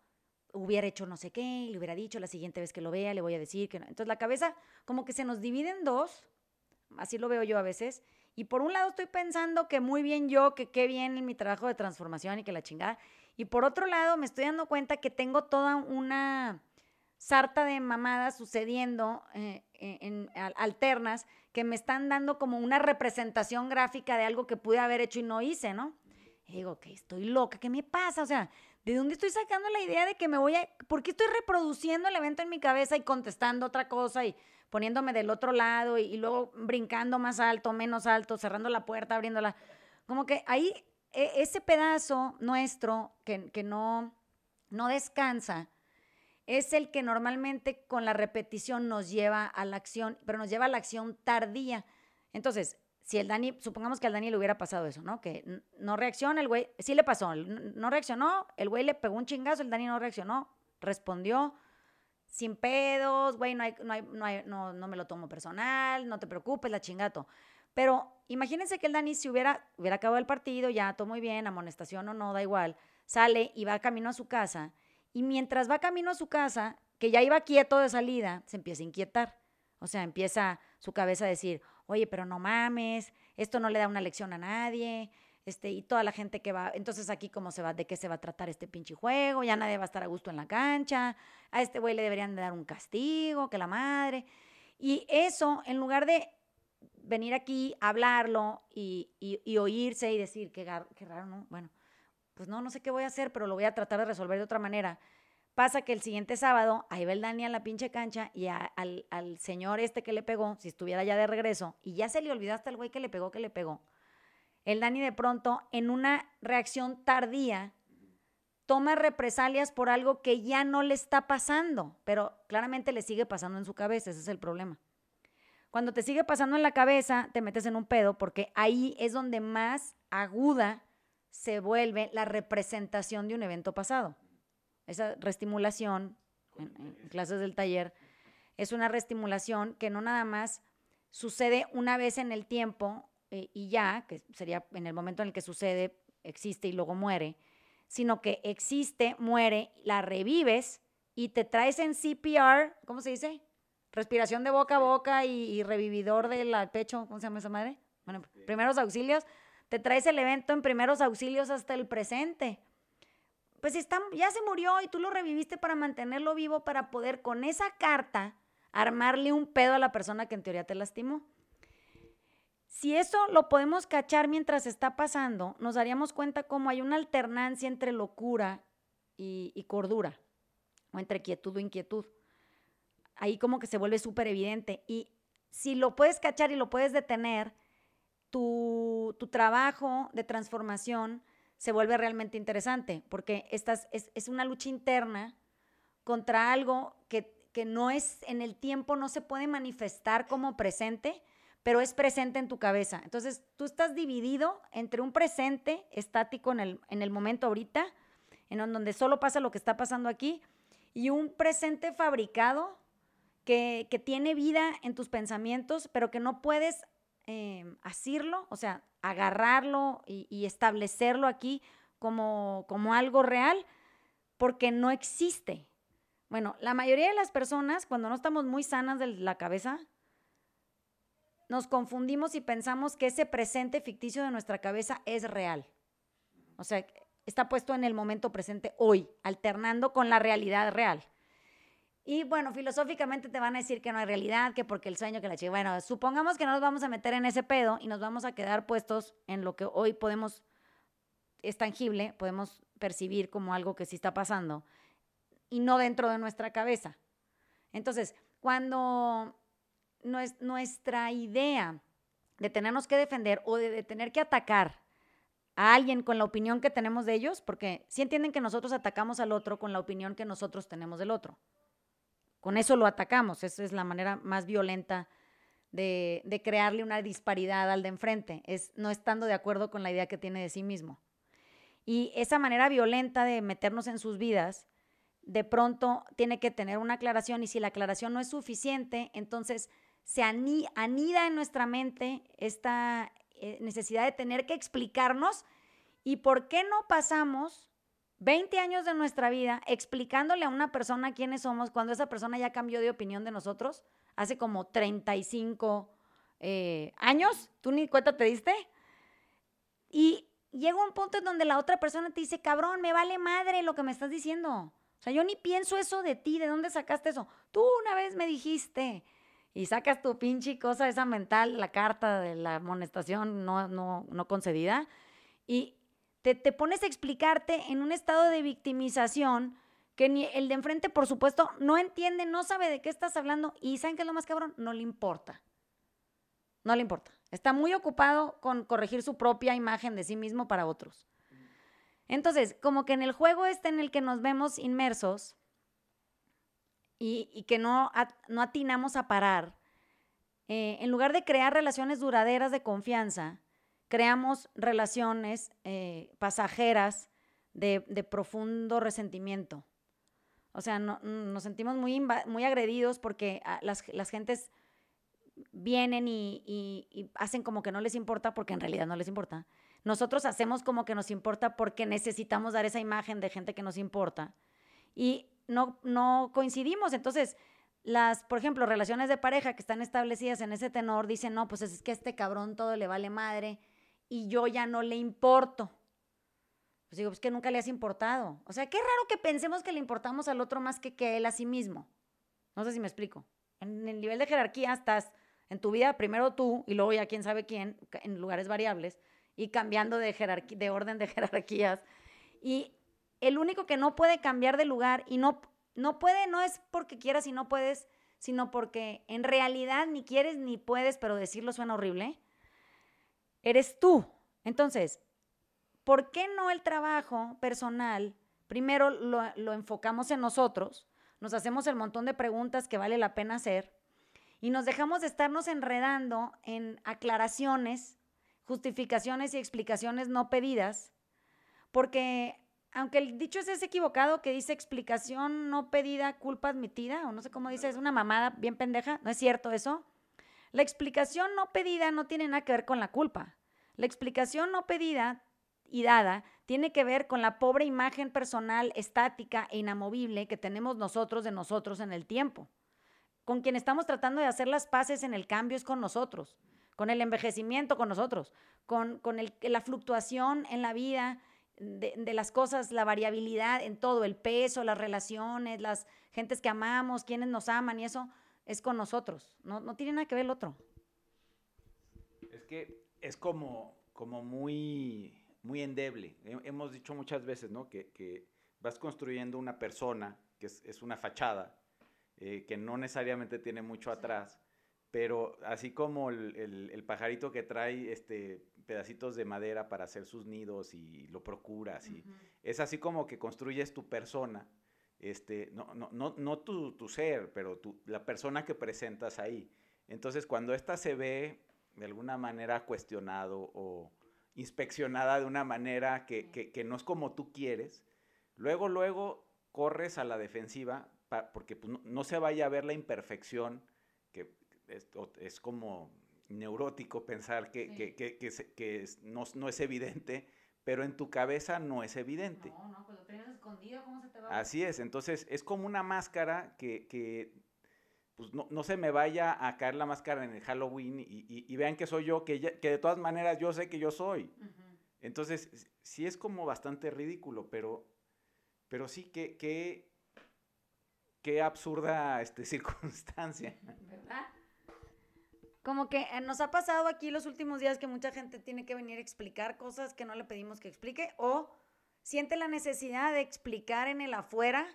hubiera hecho no sé qué, le hubiera dicho la siguiente vez que lo vea, le voy a decir que no. Entonces la cabeza como que se nos divide en dos, así lo veo yo a veces, y por un lado estoy pensando que muy bien yo, que qué bien en mi trabajo de transformación y que la chingada, y por otro lado me estoy dando cuenta que tengo toda una sarta de mamadas sucediendo eh, en, alternas que me están dando como una representación gráfica de algo que pude haber hecho y no hice, ¿no? Y digo, que estoy loca, ¿qué me pasa? O sea, ¿De dónde estoy sacando la idea de que me voy a... ¿Por qué estoy reproduciendo el evento en mi cabeza y contestando otra cosa y poniéndome del otro lado y, luego brincando más alto, menos alto, cerrando la puerta, abriéndola? Como que ahí e, ese pedazo nuestro que, que no, no descansa es el que normalmente con la repetición nos lleva a la acción, pero nos lleva a la acción tardía. Entonces, si el Dani, supongamos que al Dani le hubiera pasado eso, ¿no? Que no reacciona, el güey, sí le pasó, no reaccionó, el güey le pegó un chingazo, el Dani no reaccionó, respondió sin pedos, güey, no, hay, no, hay, no, hay, no, no, me lo tomo personal, no te preocupes, la chingato. Pero imagínense que el Dani si hubiera, hubiera acabado el partido, ya todo muy bien, amonestación o no, da igual, sale y va camino a su casa, y mientras va camino a su casa, que ya iba quieto de salida, se empieza a inquietar. O sea, empieza su cabeza a decir, oye, pero no mames, esto no le da una lección a nadie, este, y toda la gente que va, entonces aquí cómo se va, de qué se va a tratar este pinche juego, ya nadie va a estar a gusto en la cancha, a este güey le deberían de dar un castigo, que la madre. Y eso, en lugar de venir aquí, hablarlo y, y, oírse y decir, qué, qué raro, ¿no? Bueno, pues no, no sé qué voy a hacer, pero lo voy a tratar de resolver de otra manera. Pasa que el siguiente sábado, ahí va el Dani a la pinche cancha y al, señor este que le pegó, si estuviera ya de regreso, y ya se le olvidó hasta el güey que le pegó, que le pegó. El Dani de pronto, en una reacción tardía, toma represalias por algo que ya no le está pasando, pero claramente le sigue pasando en su cabeza, ese es el problema. Cuando te sigue pasando en la cabeza, te metes en un pedo porque ahí es donde más aguda se vuelve la representación de un evento pasado. Esa reestimulación en, clases del taller es una reestimulación que no nada más sucede una vez en el tiempo eh, y ya, que sería en el momento en el que sucede, existe y luego muere, sino que existe, muere, la revives y te traes en CPR, ¿cómo se dice? Respiración de boca a boca y, revividor del pecho, ¿cómo se llama esa madre? Bueno, primeros auxilios, te traes el evento en primeros auxilios hasta el presente pues está, ya se murió y tú lo reviviste para mantenerlo vivo, para poder con esa carta armarle un pedo a la persona que en teoría te lastimó. Si eso lo podemos cachar mientras está pasando, nos daríamos cuenta cómo hay una alternancia entre locura y, cordura, o entre quietud o inquietud. Ahí como que se vuelve súper evidente. Y si lo puedes cachar y lo puedes detener, tu, tu trabajo de transformación se vuelve realmente interesante, porque estas, es, es una lucha interna contra algo que, que no es en el tiempo, no se puede manifestar como presente, pero es presente en tu cabeza. Entonces, tú estás dividido entre un presente estático en el, en el momento ahorita, en donde solo pasa lo que está pasando aquí, y un presente fabricado que, que tiene vida en tus pensamientos, pero que no puedes eh, asirlo, o sea, agarrarlo y, establecerlo aquí como, como algo real, porque no existe. Bueno, la mayoría de las personas, cuando no estamos muy sanas de la cabeza, nos confundimos y pensamos que ese presente ficticio de nuestra cabeza es real. O sea, está puesto en el momento presente hoy, alternando con la realidad real. Y bueno, filosóficamente te van a decir que no hay realidad, que porque el sueño, que la chica. Bueno, supongamos que no nos vamos a meter en ese pedo y nos vamos a quedar puestos en lo que hoy podemos es tangible, podemos percibir como algo que sí está pasando y no dentro de nuestra cabeza. Entonces, cuando nuestra idea de tenernos que defender o de, tener que atacar a alguien con la opinión que tenemos de ellos, porque si entienden que nosotros atacamos al otro con la opinión que nosotros tenemos del otro. Con eso lo atacamos, esa es la manera más violenta de, de, crearle una disparidad al de enfrente, es no estando de acuerdo con la idea que tiene de sí mismo. Y esa manera violenta de meternos en sus vidas, de pronto tiene que tener una aclaración y si la aclaración no es suficiente, entonces se anida en nuestra mente esta eh, necesidad de tener que explicarnos y por qué no pasamos 20 años de nuestra vida explicándole a una persona quiénes somos cuando esa persona ya cambió de opinión de nosotros hace como 35 eh, años, tú ni cuenta te diste. Y llega un punto en donde la otra persona te dice, cabrón, me vale madre lo que me estás diciendo. O sea, yo ni pienso eso de ti, ¿de dónde sacaste eso? Tú una vez me dijiste y sacas tu pinche cosa esa mental, la carta de la amonestación no, no, no concedida y te, pones a explicarte en un estado de victimización que ni el de enfrente, por supuesto, no entiende, no sabe de qué estás hablando y ¿saben qué es lo más cabrón? No le importa. No le importa. Está muy ocupado con corregir su propia imagen de sí mismo para otros. Entonces, como que en el juego este en el que nos vemos inmersos y, que no, no atinamos a parar, eh, en lugar de crear relaciones duraderas de confianza, creamos relaciones eh, pasajeras de, profundo resentimiento. O sea, nos sentimos muy, muy agredidos porque ah, las, las gentes vienen y, hacen como que no les importa porque en realidad no les importa. Nosotros hacemos como que nos importa porque necesitamos dar esa imagen de gente que nos importa y no, no coincidimos. Entonces, las, por ejemplo, relaciones de pareja que están establecidas en ese tenor dicen, no, pues es que a este cabrón todo le vale madre y yo ya no le importo. Pues digo, pues que nunca le has importado. O sea, qué raro que pensemos que le importamos al otro más que, que él a sí mismo. No sé si me explico. En el nivel de jerarquía estás en tu vida primero tú y luego ya quién sabe quién, en lugares variables, y cambiando de, de orden de jerarquías. Y el único que no puede cambiar de lugar y no, no puede, no es porque quieras y no puedes, sino porque en realidad ni quieres ni puedes, pero decirlo suena horrible, eres tú. Entonces, ¿por qué no el trabajo personal? Primero lo, lo enfocamos en nosotros, nos hacemos el montón de preguntas que vale la pena hacer y nos dejamos de estarnos enredando en aclaraciones, justificaciones y explicaciones no pedidas, porque aunque el dicho es equivocado que dice explicación no pedida, culpa admitida, o no sé cómo dice, es una mamada bien pendeja, ¿no es cierto eso? La explicación no pedida no tiene nada que ver con la culpa. La explicación no pedida y dada tiene que ver con la pobre imagen personal estática e inamovible que tenemos nosotros de nosotros en el tiempo. Con quien estamos tratando de hacer las paces en el cambio es con nosotros, con el envejecimiento con nosotros, con, la fluctuación en la vida de, las cosas, la variabilidad en todo, el peso, las relaciones, las gentes que amamos, quienes nos aman y eso es con nosotros, no, no tiene nada que ver el otro. Es que es como, como muy, muy endeble. Hemos dicho muchas veces, ¿no? Que, vas construyendo una persona, que es, es una fachada, eh, que no necesariamente tiene mucho atrás, pero así como el, pajarito que trae este, pedacitos de madera para hacer sus nidos y lo procuras, y es así como que construyes tu persona, este, no, no, no, no tu, tu, ser, pero tu, la persona que presentas ahí. Entonces, cuando esta se ve de alguna manera cuestionado o inspeccionada de una manera que, que, que no es como tú quieres, luego, luego corres a la defensiva porque pues, no, se vaya a ver la imperfección, que es, como neurótico pensar que, que, no, es evidente, pero en tu cabeza no es evidente. No, no, pues lo escondido, ¿cómo se te va? Así es, entonces es como una máscara que, pues no, se me vaya a caer la máscara en el Halloween y, vean que soy yo, que, que de todas maneras yo sé que yo soy. Entonces, sí es como bastante ridículo, pero, pero sí que, que qué absurda este, circunstancia. ¿Verdad? como que eh, nos ha pasado aquí los últimos días que mucha gente tiene que venir a explicar cosas que no le pedimos que explique o siente la necesidad de explicar en el afuera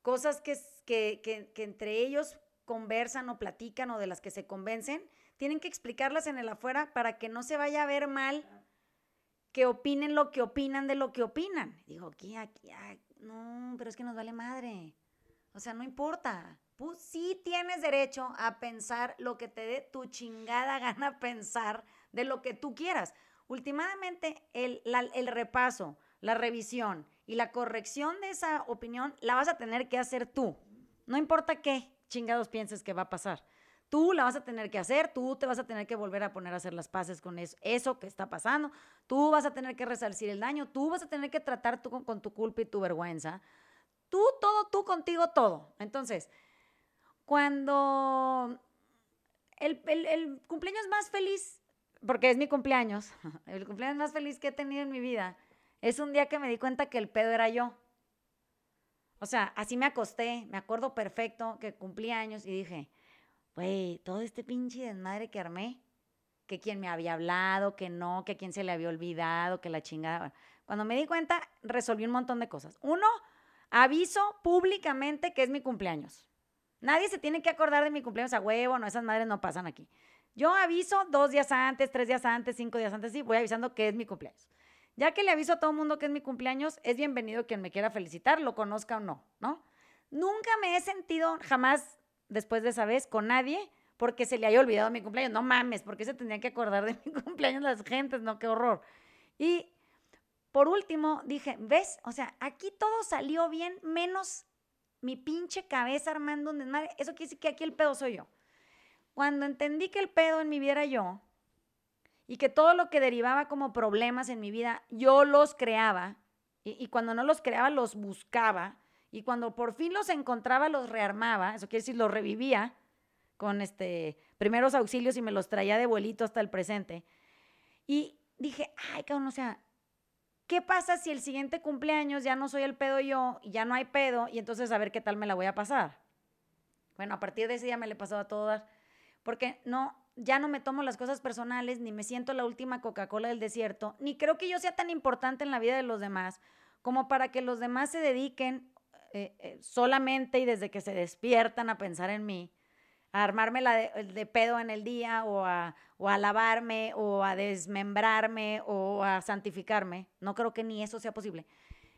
cosas que, que, que, que entre ellos conversan o platican o de las que se convencen, tienen que explicarlas en el afuera para que no se vaya a ver mal que opinen lo que opinan de lo que opinan. Digo, aquí, aquí, no, pero es que nos vale madre. O sea, no importa. Pues sí tienes derecho a pensar lo que te dé tu chingada gana pensar de lo que tú quieras. Últimamente, el, el repaso, la revisión y la corrección de esa opinión la vas a tener que hacer tú. No importa qué chingados pienses que va a pasar. Tú la vas a tener que hacer, tú te vas a tener que volver a poner a hacer las paces con eso, eso que está pasando, tú vas a tener que resarcir el daño, tú vas a tener que tratar tú con, tu culpa y tu vergüenza. Tú, todo, tú contigo, todo. Entonces, cuando el, el cumpleaños más feliz, porque es mi cumpleaños, el cumpleaños más feliz que he tenido en mi vida, es un día que me di cuenta que el pedo era yo. O sea, así me acosté, me acuerdo perfecto que cumplí años y dije, güey, todo este pinche desmadre que armé, que quien me había hablado, que no, que quien se le había olvidado, que la chingada. Cuando me di cuenta, resolví un montón de cosas. Uno, aviso públicamente que es mi cumpleaños. Nadie se tiene que acordar de mi cumpleaños a huevo, no, esas madres no pasan aquí. Yo aviso dos días antes, tres días antes, cinco días antes, sí, voy avisando que es mi cumpleaños. Ya que le aviso a todo el mundo que es mi cumpleaños, es bienvenido quien me quiera felicitar, lo conozca o no, ¿no? Nunca me he sentido jamás después de esa vez con nadie porque se le haya olvidado mi cumpleaños. No mames, porque se tendrían que acordar de mi cumpleaños las gentes, no, qué horror. Y por último dije, ¿ves? O sea, aquí todo salió bien, menos mi pinche cabeza armando un desmadre. Eso quiere decir que aquí el pedo soy yo. Cuando entendí que el pedo en mi vida era yo, y que todo lo que derivaba como problemas en mi vida, yo los creaba y, cuando no los creaba, los buscaba y cuando por fin los encontraba, los rearmaba, eso quiere decir, los revivía con este, primeros auxilios y me los traía de vuelito hasta el presente. Y dije, ay, cabrón, o sea, ¿qué pasa si el siguiente cumpleaños ya no soy el pedo yo y ya no hay pedo y entonces a ver qué tal me la voy a pasar? Bueno, a partir de ese día me le pasó a todas, porque no, ya no me tomo las cosas personales, ni me siento la última Coca-Cola del desierto, ni creo que yo sea tan importante en la vida de los demás como para que los demás se dediquen eh, eh, solamente y desde que se despiertan a pensar en mí, a armarme la de, pedo en el día o a, o a lavarme o a desmembrarme o a santificarme. No creo que ni eso sea posible.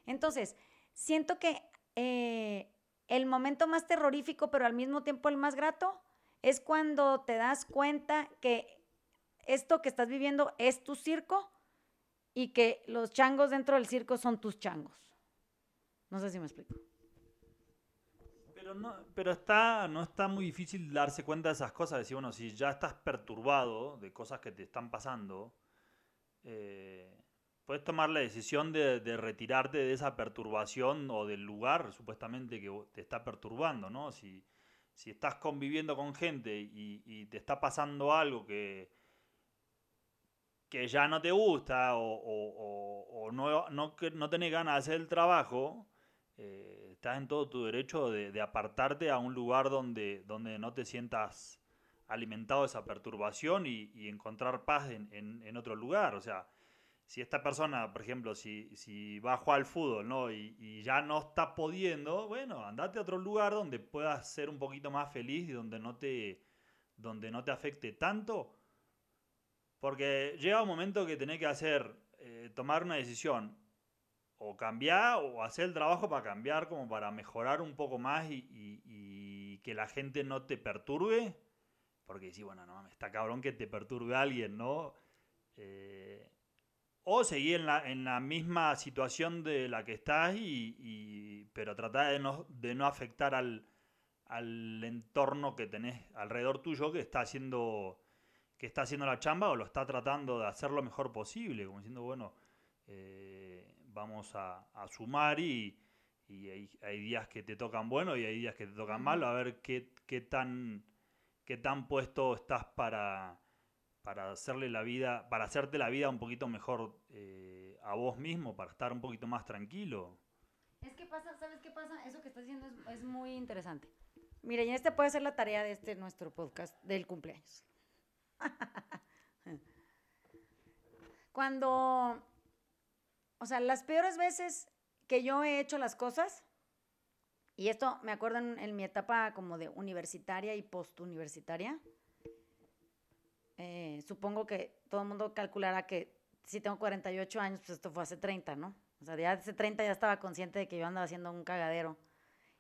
Entonces, siento que eh, el momento más terrorífico, pero al mismo tiempo el más grato, es cuando te das cuenta que esto que estás viviendo es tu circo y que los changos dentro del circo son tus changos. No sé si me explico. Pero, no, pero está, no está muy difícil darse cuenta de esas cosas. Decir, bueno, si ya estás perturbado de cosas que te están pasando, eh, puedes tomar la decisión de, de, retirarte de esa perturbación o del lugar supuestamente que te está perturbando, ¿no? Si, si estás conviviendo con gente y, te está pasando algo que, que ya no te gusta o, no, no, no, tenés ganas de hacer el trabajo, eh, estás en todo tu derecho de, apartarte a un lugar donde, donde no te sientas alimentado de esa perturbación y, encontrar paz en, en, otro lugar. O sea, si esta persona, por ejemplo, si, si va a jugar al fútbol ¿no? Y, ya no está pudiendo, bueno, andate a otro lugar donde puedas ser un poquito más feliz y donde no te, donde no te afecte tanto. Porque llega un momento que tenés que hacer, eh, tomar una decisión, o cambiar o hacer el trabajo para cambiar, como para mejorar un poco más y, que la gente no te perturbe. Porque si, bueno, no, está cabrón que te perturbe alguien, ¿no? Eh, o seguir en la, en la misma situación de la que estás, y, pero tratar de no, de no afectar al, al entorno que tenés alrededor tuyo que está haciendo que está haciendo la chamba o lo está tratando de hacer lo mejor posible, como diciendo, bueno, eh, vamos a, sumar y, y hay, días que te tocan bueno y hay días que te tocan mal, a ver qué, qué, tan, qué tan puesto estás para, para hacerle la vida, para hacerte la vida un poquito mejor eh, a vos mismo, para estar un poquito más tranquilo. Es que pasa, ¿sabes qué pasa? Eso que estás diciendo es, muy interesante. Mira, y este puede ser la tarea de este nuestro podcast del cumpleaños. Cuando, o sea, las peores veces que yo he hecho las cosas, y esto me acuerdo en, mi etapa como de universitaria y postuniversitaria, eh, supongo que todo el mundo calculará que si tengo 48 años, pues esto fue hace 30, ¿no? O sea, ya hace 30 ya estaba consciente de que yo andaba haciendo un cagadero.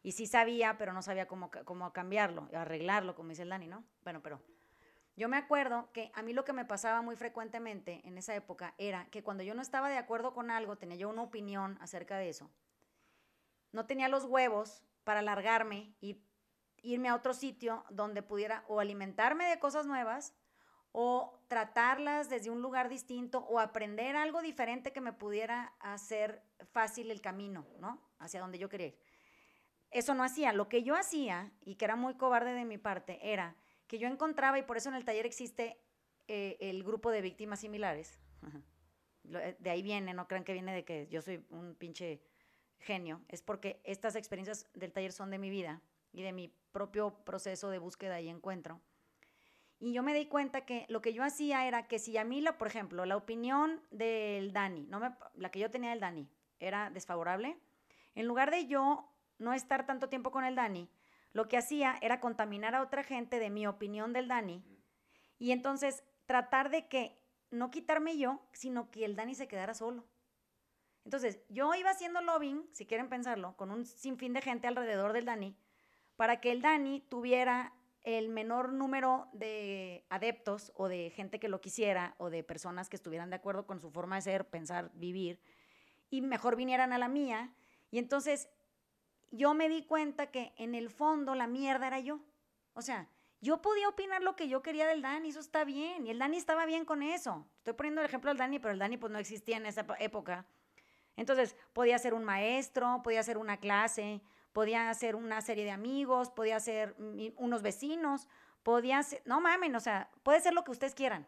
Y sí sabía, pero no sabía cómo, cómo cambiarlo, arreglarlo, como dice el Dani, ¿no? Bueno, pero yo me acuerdo que a mí lo que me pasaba muy frecuentemente en esa época era que cuando yo no estaba de acuerdo con algo, tenía yo una opinión acerca de eso, no tenía los huevos para largarme y irme a otro sitio donde pudiera o alimentarme de cosas nuevas o tratarlas desde un lugar distinto o aprender algo diferente que me pudiera hacer fácil el camino, ¿no? Hacia donde yo quería ir. Eso no hacía. Lo que yo hacía, y que era muy cobarde de mi parte, era que yo encontraba, y por eso en el taller existe eh, el grupo de víctimas similares. Eh, de ahí viene, no crean que viene de que yo soy un pinche genio, es porque estas experiencias del taller son de mi vida y de mi propio proceso de búsqueda y encuentro. Y yo me di cuenta que lo que yo hacía era que si a mí, la, por ejemplo, la opinión del Dani, no me, la que yo tenía del Dani, era desfavorable, en lugar de yo no estar tanto tiempo con el Dani, lo que hacía era contaminar a otra gente de mi opinión del Dani y entonces tratar de que no quitarme yo, sino que el Dani se quedara solo. Entonces, yo iba haciendo lobbying, si quieren pensarlo, con un sinfín de gente alrededor del Dani, para que el Dani tuviera el menor número de adeptos o de gente que lo quisiera o de personas que estuvieran de acuerdo con su forma de ser, pensar, vivir, y mejor vinieran a la mía. Y entonces yo me di cuenta que en el fondo la mierda era yo. O sea, yo podía opinar lo que yo quería del Dani, eso está bien, y el Dani estaba bien con eso. Estoy poniendo el ejemplo del Dani, pero el Dani pues no existía en esa época. Entonces, podía ser un maestro, podía ser una clase, podía ser una serie de amigos, podía ser unos vecinos, podía ser, no mamen, o sea, puede ser lo que ustedes quieran.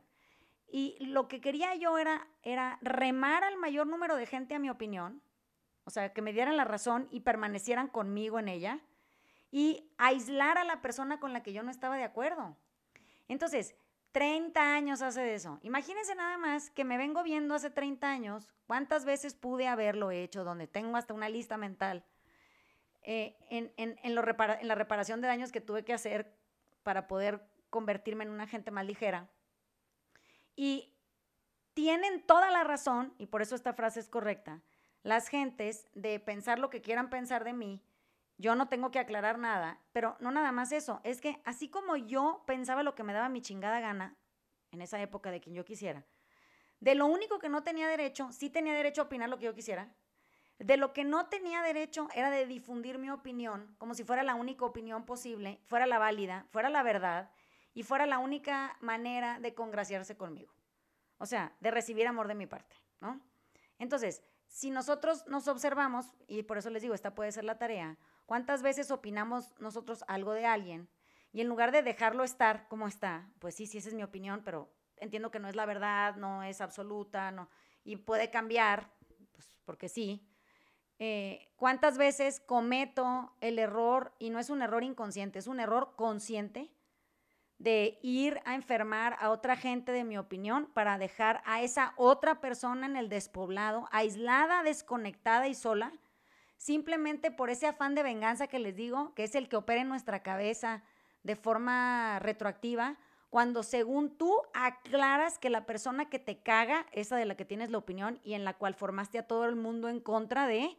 Y lo que quería yo era, era remar al mayor número de gente, a mi opinión, o sea, que me dieran la razón y permanecieran conmigo en ella y aislar a la persona con la que yo no estaba de acuerdo. Entonces, 30 años hace de eso. Imagínense nada más que me vengo viendo hace 30 años cuántas veces pude haberlo hecho, donde tengo hasta una lista mental eh, en, en, en, en la reparación de daños que tuve que hacer para poder convertirme en una gente más ligera. Y tienen toda la razón, y por eso esta frase es correcta, las gentes de pensar lo que quieran pensar de mí. Yo no tengo que aclarar nada, pero no nada más eso, es que así como yo pensaba lo que me daba mi chingada gana en esa época de quien yo quisiera, de lo único que no tenía derecho, sí tenía derecho a opinar lo que yo quisiera, de lo que no tenía derecho era de difundir mi opinión como si fuera la única opinión posible, fuera la válida, fuera la verdad y fuera la única manera de congraciarse conmigo. O sea, de recibir amor de mi parte, ¿no? Entonces, si nosotros nos observamos, y por eso les digo, esta puede ser la tarea, ¿cuántas veces opinamos nosotros algo de alguien? Y en lugar de dejarlo estar como está, pues sí, sí, esa es mi opinión, pero entiendo que no es la verdad, no es absoluta, no, y puede cambiar, pues porque sí. Eh, ¿Cuántas veces cometo el error, y no es un error inconsciente, es un error consciente, de ir a enfermar a otra gente, de mi opinión, para dejar a esa otra persona en el despoblado, aislada, desconectada y sola, simplemente por ese afán de venganza que les digo, que es el que opera en nuestra cabeza de forma retroactiva, cuando según tú aclaras que la persona que te caga, esa de la que tienes la opinión y en la cual formaste a todo el mundo en contra de,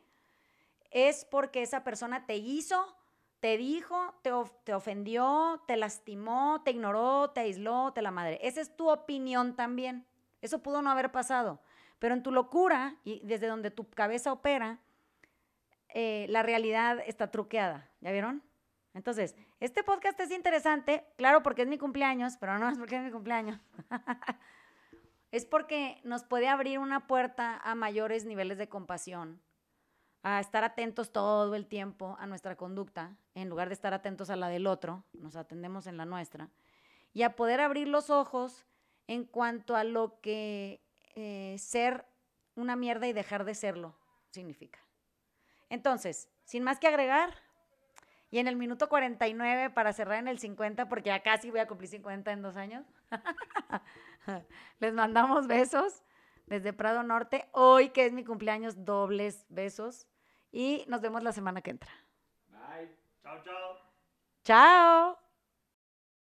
es porque esa persona te hizo te dijo, te, ofendió, te lastimó, te ignoró, te aisló, te la madre. Esa es tu opinión también. Eso pudo no haber pasado. Pero en tu locura y desde donde tu cabeza opera, eh, la realidad está truqueada. ¿Ya vieron? Entonces, este podcast es interesante, claro, porque es mi cumpleaños, pero no es porque es mi cumpleaños. es porque nos puede abrir una puerta a mayores niveles de compasión, a estar atentos todo el tiempo a nuestra conducta, en lugar de estar atentos a la del otro, nos atendemos en la nuestra, y a poder abrir los ojos en cuanto a lo que eh, ser una mierda y dejar de serlo significa. Entonces, sin más que agregar, y en el minuto 49 para cerrar en el 50, porque ya casi voy a cumplir 50 en dos años, les mandamos besos desde Prado Norte. Hoy que es mi cumpleaños, dobles besos. Y nos vemos la semana que entra. Bye. Chao, chao. Chao.